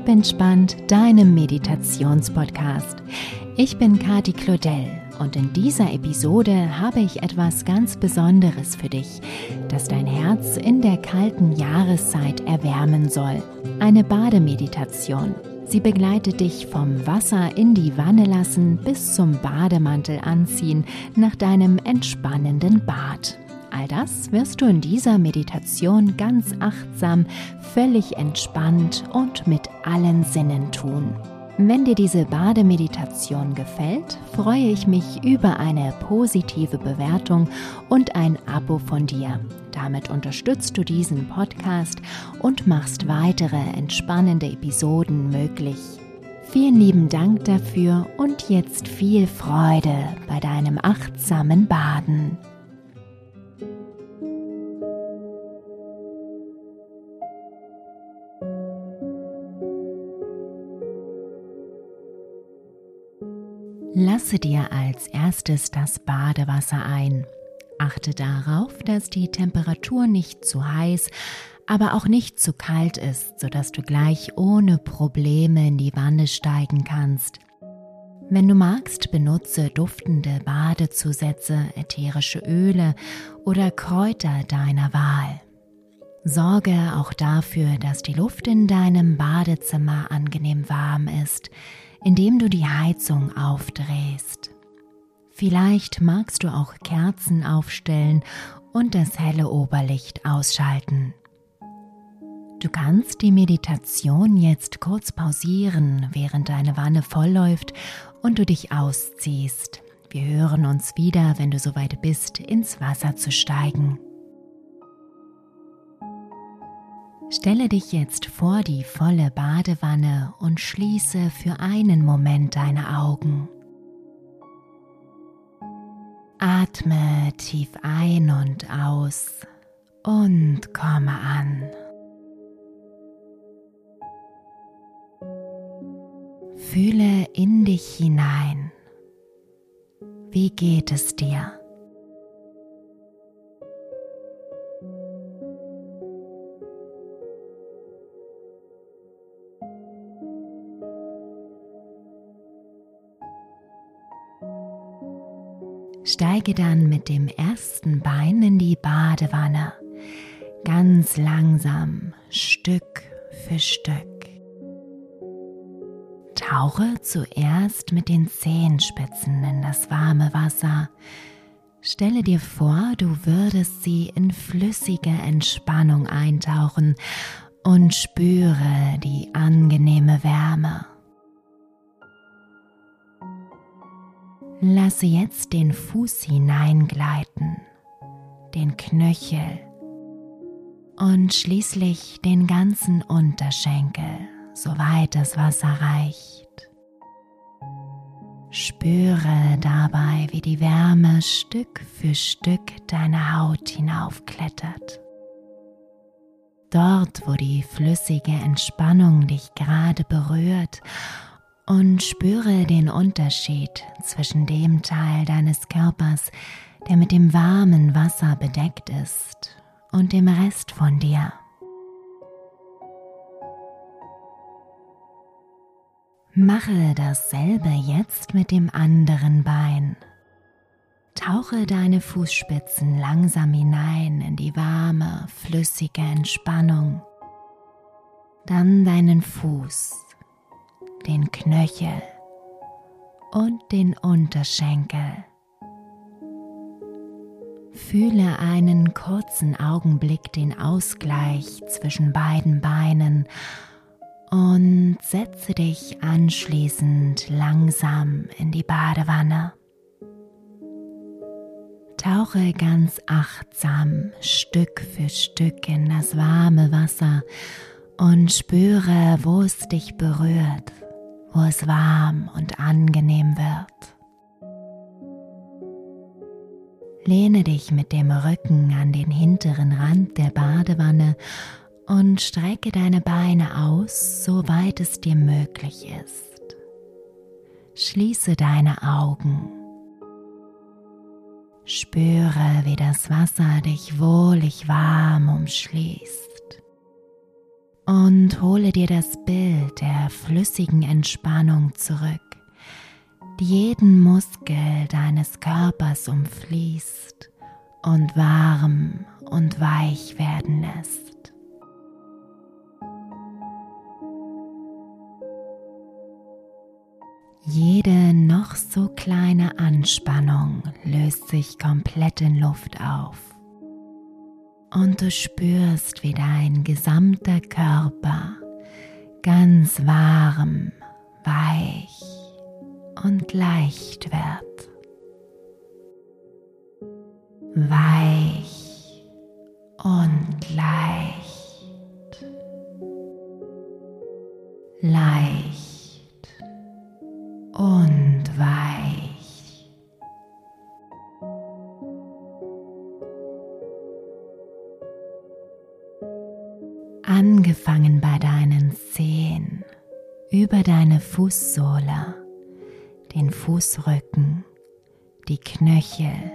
Bleib entspannt, deinem Meditationspodcast. Ich bin Kati Claudel und in dieser Episode habe ich etwas ganz Besonderes für dich, das dein Herz in der kalten Jahreszeit erwärmen soll. Eine Bademeditation. Sie begleitet dich vom Wasser in die Wanne lassen bis zum Bademantel anziehen nach deinem entspannenden Bad. All das wirst du in dieser Meditation ganz achtsam, völlig entspannt und mit allen Sinnen tun. Wenn dir diese Bademeditation gefällt, freue ich mich über eine positive Bewertung und ein Abo von dir. Damit unterstützt du diesen Podcast und machst weitere entspannende Episoden möglich. Vielen lieben Dank dafür und jetzt viel Freude bei deinem achtsamen Baden. Lasse dir als erstes das Badewasser ein. Achte darauf, dass die Temperatur nicht zu heiß, aber auch nicht zu kalt ist, sodass du gleich ohne Probleme in die Wanne steigen kannst. Wenn du magst, benutze duftende Badezusätze, ätherische Öle oder Kräuter deiner Wahl. Sorge auch dafür, dass die Luft in deinem Badezimmer angenehm warm ist, indem du die Heizung aufdrehst. Vielleicht magst du auch Kerzen aufstellen und das helle Oberlicht ausschalten. Du kannst die Meditation jetzt kurz pausieren, während deine Wanne vollläuft und du dich ausziehst. Wir hören uns wieder, wenn du soweit bist, ins Wasser zu steigen. Stelle dich jetzt vor die volle Badewanne und schließe für einen Moment deine Augen. Atme tief ein und aus und komme an. Fühle in dich hinein. Wie geht es dir? Steige dann mit dem ersten Bein in die Badewanne, ganz langsam, Stück für Stück. Tauche zuerst mit den Zehenspitzen in das warme Wasser. Stelle dir vor, du würdest sie in flüssige Entspannung eintauchen und spüre die angenehme Wärme. Lasse jetzt den Fuß hineingleiten, den Knöchel und schließlich den ganzen Unterschenkel, soweit das Wasser reicht. Spüre dabei, wie die Wärme Stück für Stück deine Haut hinaufklettert. Dort, wo die flüssige Entspannung dich gerade berührt und spüre den Unterschied zwischen dem Teil deines Körpers, der mit dem warmen Wasser bedeckt ist, und dem Rest von dir. Mache dasselbe jetzt mit dem anderen Bein. Tauche deine Fußspitzen langsam hinein in die warme, flüssige Entspannung. Dann deinen Fuß den Knöchel und den Unterschenkel. Fühle einen kurzen Augenblick den Ausgleich zwischen beiden Beinen und setze dich anschließend langsam in die Badewanne. Tauche ganz achtsam Stück für Stück in das warme Wasser und spüre, wo es dich berührt wo es warm und angenehm wird. Lehne dich mit dem Rücken an den hinteren Rand der Badewanne und strecke deine Beine aus, soweit es dir möglich ist. Schließe deine Augen. Spüre, wie das Wasser dich wohlig warm umschließt Und hole dir das Bild der flüssigen Entspannung zurück, die jeden Muskel deines Körpers umfließt und warm und weich werden lässt. Jede noch so kleine Anspannung löst sich komplett in Luft auf. Und du spürst, wie dein gesamter Körper ganz warm, weich und leicht wird. Weich und leicht. Leicht und weich. Angefangen bei deinen Zehen, über deine Fußsohle, den Fußrücken, die Knöchel,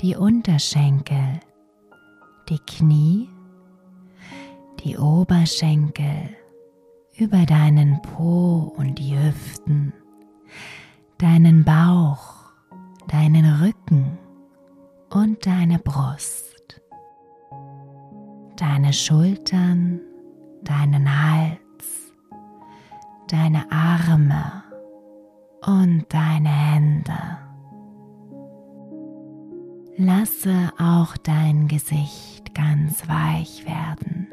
die Unterschenkel, die Knie, die Oberschenkel, über deinen Po und die Hüften, deinen Bauch, deinen Rücken und deine Brust, deine Schultern, deinen Hals, deine Arme und deine Hände. Lasse auch dein Gesicht ganz weich werden.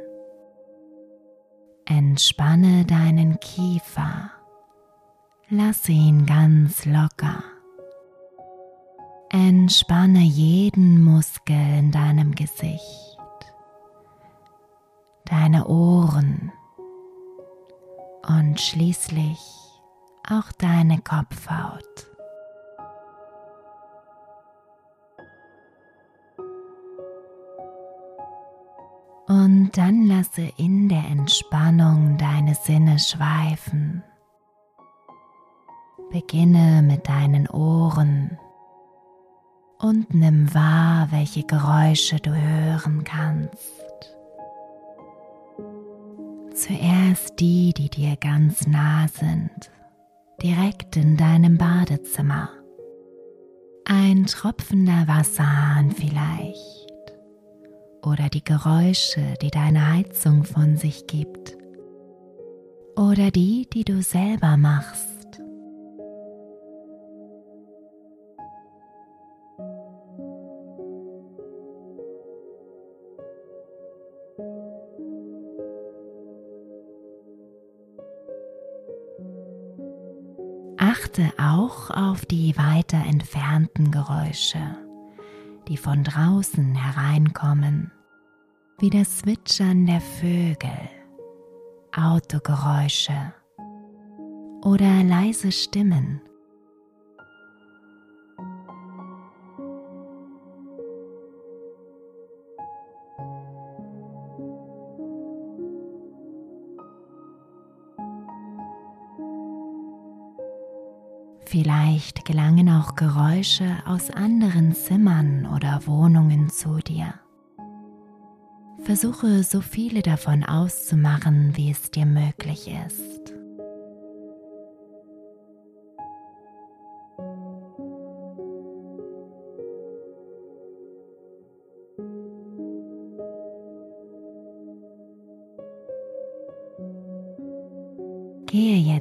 Entspanne deinen Kiefer Lass ihn ganz locker. Entspanne jeden Muskel in deinem Gesicht, deine Ohren und schließlich auch deine Kopfhaut. Und dann lasse in der Entspannung deine Sinne schweifen. Beginne mit deinen Ohren und nimm wahr, welche Geräusche du hören kannst. Zuerst die, die dir ganz nah sind, direkt in deinem Badezimmer. Ein tropfender Wasserhahn vielleicht. Oder die Geräusche, die deine Heizung von sich gibt. Oder die, die du selber machst auch auf die weiter entfernten Geräusche, die von draußen hereinkommen, wie das Zwitschern der Vögel, Autogeräusche oder leise Stimmen. Vielleicht gelangen auch Geräusche aus anderen Zimmern oder Wohnungen zu dir. Versuche so viele davon auszumachen, wie es dir möglich ist.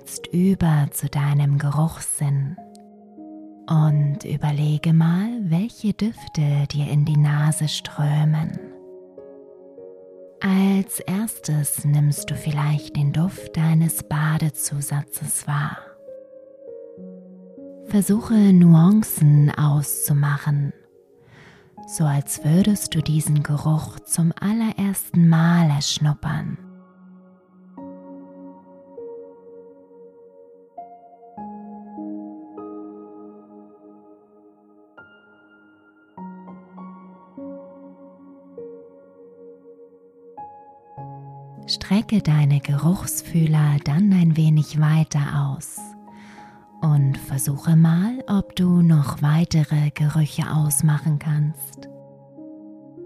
Jetzt über zu deinem Geruchssinn und überlege mal, welche Düfte dir in die Nase strömen. Als erstes nimmst du vielleicht den Duft deines Badezusatzes wahr. Versuche Nuancen auszumachen, so als würdest du diesen Geruch zum allerersten Mal erschnuppern. Strecke deine Geruchsfühler dann ein wenig weiter aus und versuche mal, ob du noch weitere Gerüche ausmachen kannst.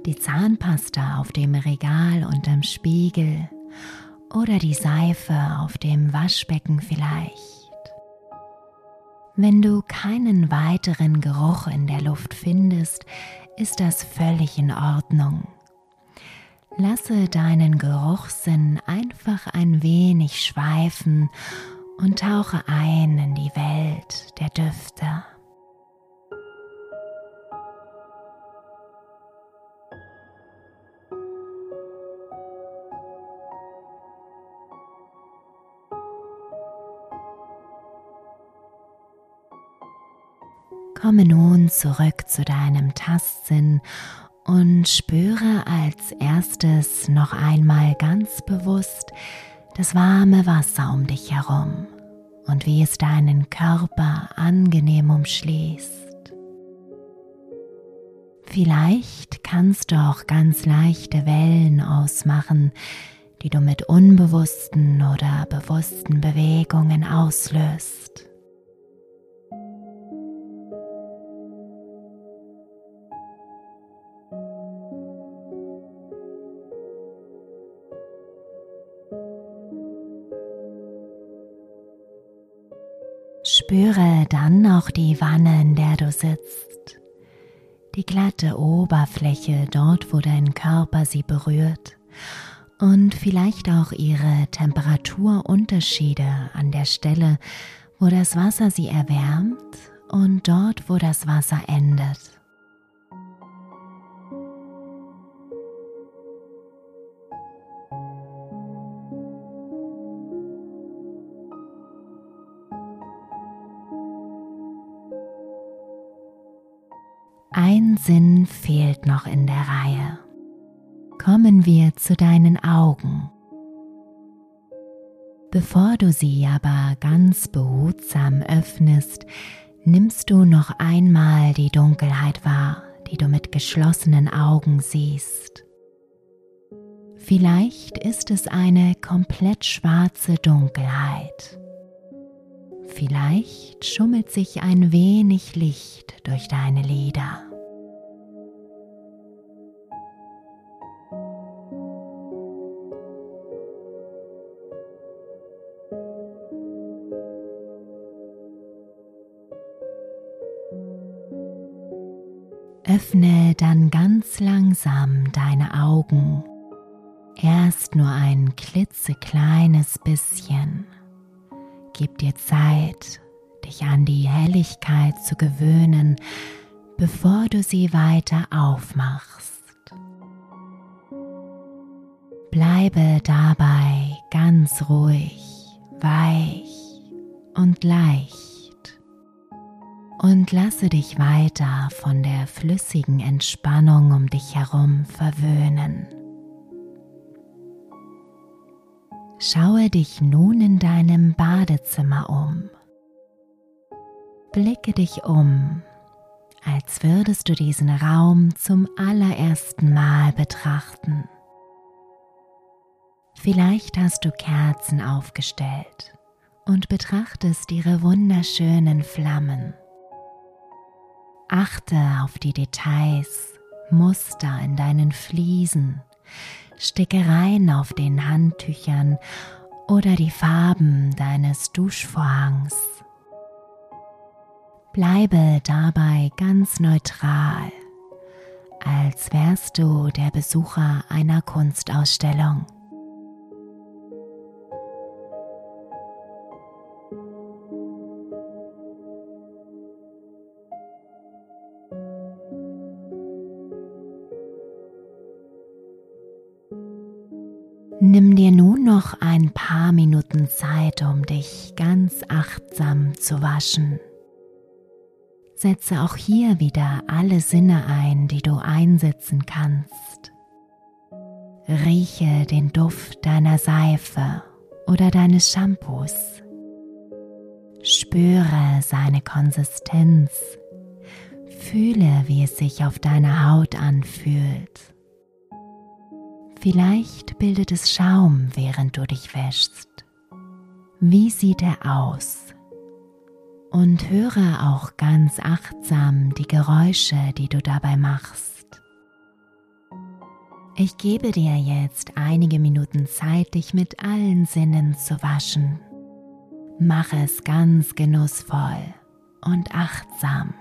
Die Zahnpasta auf dem Regal unterm Spiegel oder die Seife auf dem Waschbecken vielleicht. Wenn du keinen weiteren Geruch in der Luft findest, ist das völlig in Ordnung. Lasse deinen Geruchssinn einfach ein wenig schweifen und tauche ein in die Welt der Düfte. Komme nun zurück zu deinem Tastsinn und spüre als erstes noch einmal ganz bewusst das warme Wasser um dich herum und wie es deinen Körper angenehm umschließt. Vielleicht kannst du auch ganz leichte Wellen ausmachen, die du mit unbewussten oder bewussten Bewegungen auslöst. Dann auch die Wanne, in der du sitzt, die glatte Oberfläche dort, wo dein Körper sie berührt und vielleicht auch ihre Temperaturunterschiede an der Stelle, wo das Wasser sie erwärmt und dort, wo das Wasser endet. Sinn fehlt noch in der Reihe. Kommen wir zu deinen Augen. Bevor du sie aber ganz behutsam öffnest, nimmst du noch einmal die Dunkelheit wahr, die du mit geschlossenen Augen siehst. Vielleicht ist es eine komplett schwarze Dunkelheit. Vielleicht schummelt sich ein wenig Licht durch deine Lider. Öffne dann ganz langsam deine Augen, erst nur ein klitzekleines bisschen. Gib dir Zeit, dich an die Helligkeit zu gewöhnen, bevor du sie weiter aufmachst. Bleibe dabei ganz ruhig, weich und leicht und lasse dich weiter von der flüssigen Entspannung um dich herum verwöhnen. Schaue dich nun in deinem Badezimmer um. Blicke dich um, als würdest du diesen Raum zum allerersten Mal betrachten. Vielleicht hast du Kerzen aufgestellt und betrachtest ihre wunderschönen Flammen. Achte auf die Details, Muster in deinen Fliesen, Stickereien auf den Handtüchern oder die Farben deines Duschvorhangs. Bleibe dabei ganz neutral, als wärst du der Besucher einer Kunstausstellung. Paar Minuten Zeit, um dich ganz achtsam zu waschen. Setze auch hier wieder alle Sinne ein, die du einsetzen kannst. Rieche den Duft deiner Seife oder deines Shampoos. Spüre seine Konsistenz. Fühle, wie es sich auf deiner Haut anfühlt. Vielleicht bildet es Schaum, während du dich wäschst. Wie sieht er aus? Und höre auch ganz achtsam die Geräusche, die du dabei machst. Ich gebe dir jetzt einige Minuten Zeit, dich mit allen Sinnen zu waschen. Mach es ganz genussvoll und achtsam.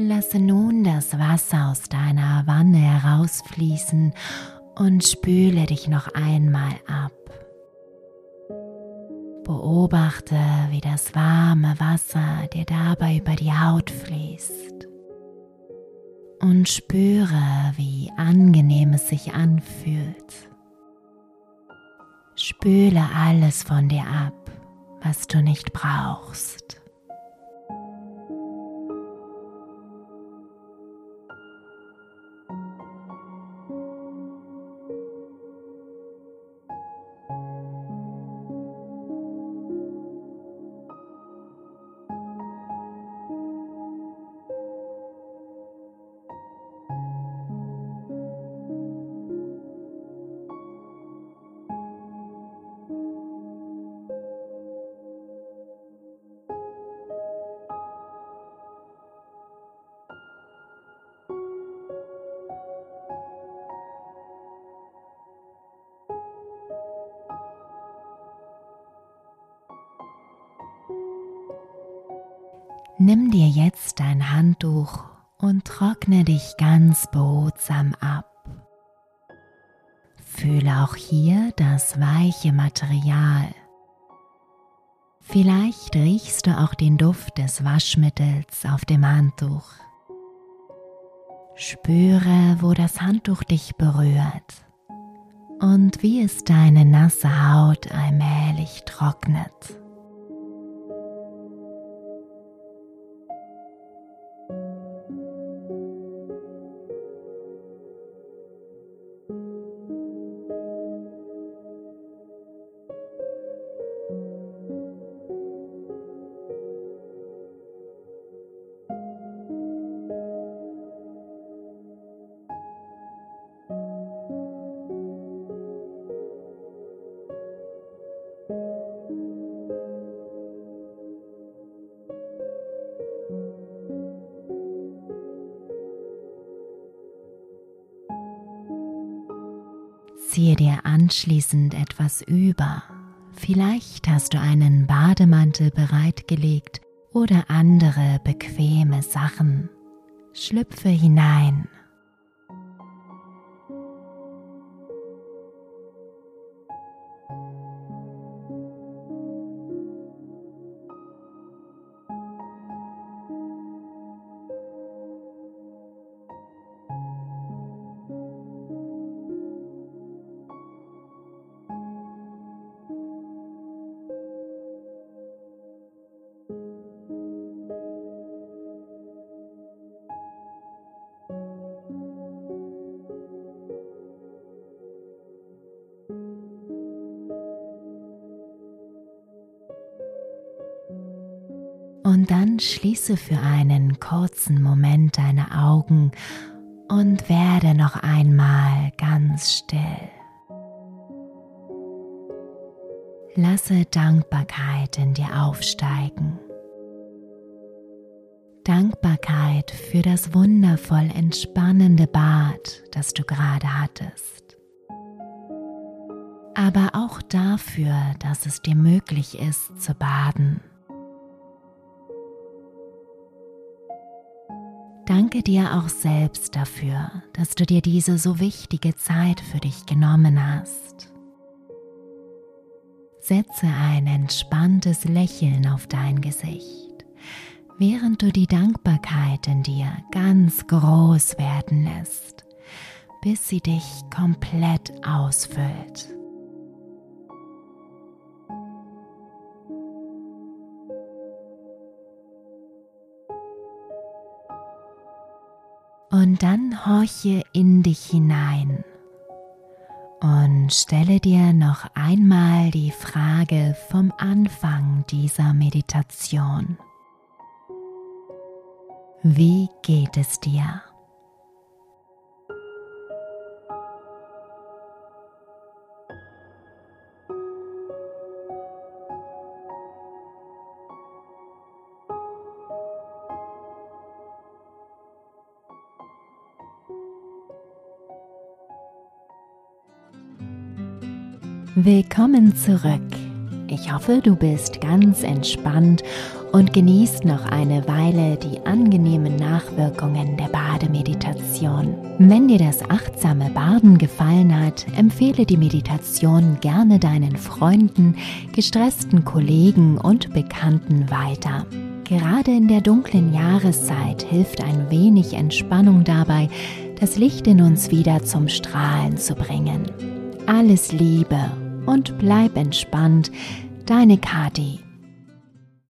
Lasse nun das Wasser aus deiner Wanne herausfließen und spüle dich noch einmal ab. Beobachte, wie das warme Wasser dir dabei über die Haut fließt. Und spüre, wie angenehm es sich anfühlt. Spüle alles von dir ab, was du nicht brauchst. Nimm dir jetzt dein Handtuch und trockne dich ganz behutsam ab. Fühle auch hier das weiche Material. Vielleicht riechst du auch den Duft des Waschmittels auf dem Handtuch. Spüre, wo das Handtuch dich berührt und wie es deine nasse Haut allmählich trocknet. Anschließend etwas über. Vielleicht hast du einen Bademantel bereitgelegt oder andere bequeme Sachen. Schlüpfe hinein Und dann schließe für einen kurzen Moment deine Augen und werde noch einmal ganz still. Lasse Dankbarkeit in dir aufsteigen. Dankbarkeit für das wundervoll entspannende Bad, das du gerade hattest. Aber auch dafür, dass es dir möglich ist zu baden. Danke dir auch selbst dafür, dass du dir diese so wichtige Zeit für dich genommen hast. Setze ein entspanntes Lächeln auf dein Gesicht, während du die Dankbarkeit in dir ganz groß werden lässt, bis sie dich komplett ausfüllt. Und dann horche in dich hinein und stelle dir noch einmal die Frage vom Anfang dieser Meditation. Wie geht es dir? Willkommen zurück. Ich hoffe, du bist ganz entspannt und genießt noch eine Weile die angenehmen Nachwirkungen der Bademeditation. Wenn dir das achtsame Baden gefallen hat, empfehle die Meditation gerne deinen Freunden, gestressten Kollegen und Bekannten weiter. Gerade in der dunklen Jahreszeit hilft ein wenig Entspannung dabei, das Licht in uns wieder zum Strahlen zu bringen. Alles Liebe und bleib entspannt. Deine Kati.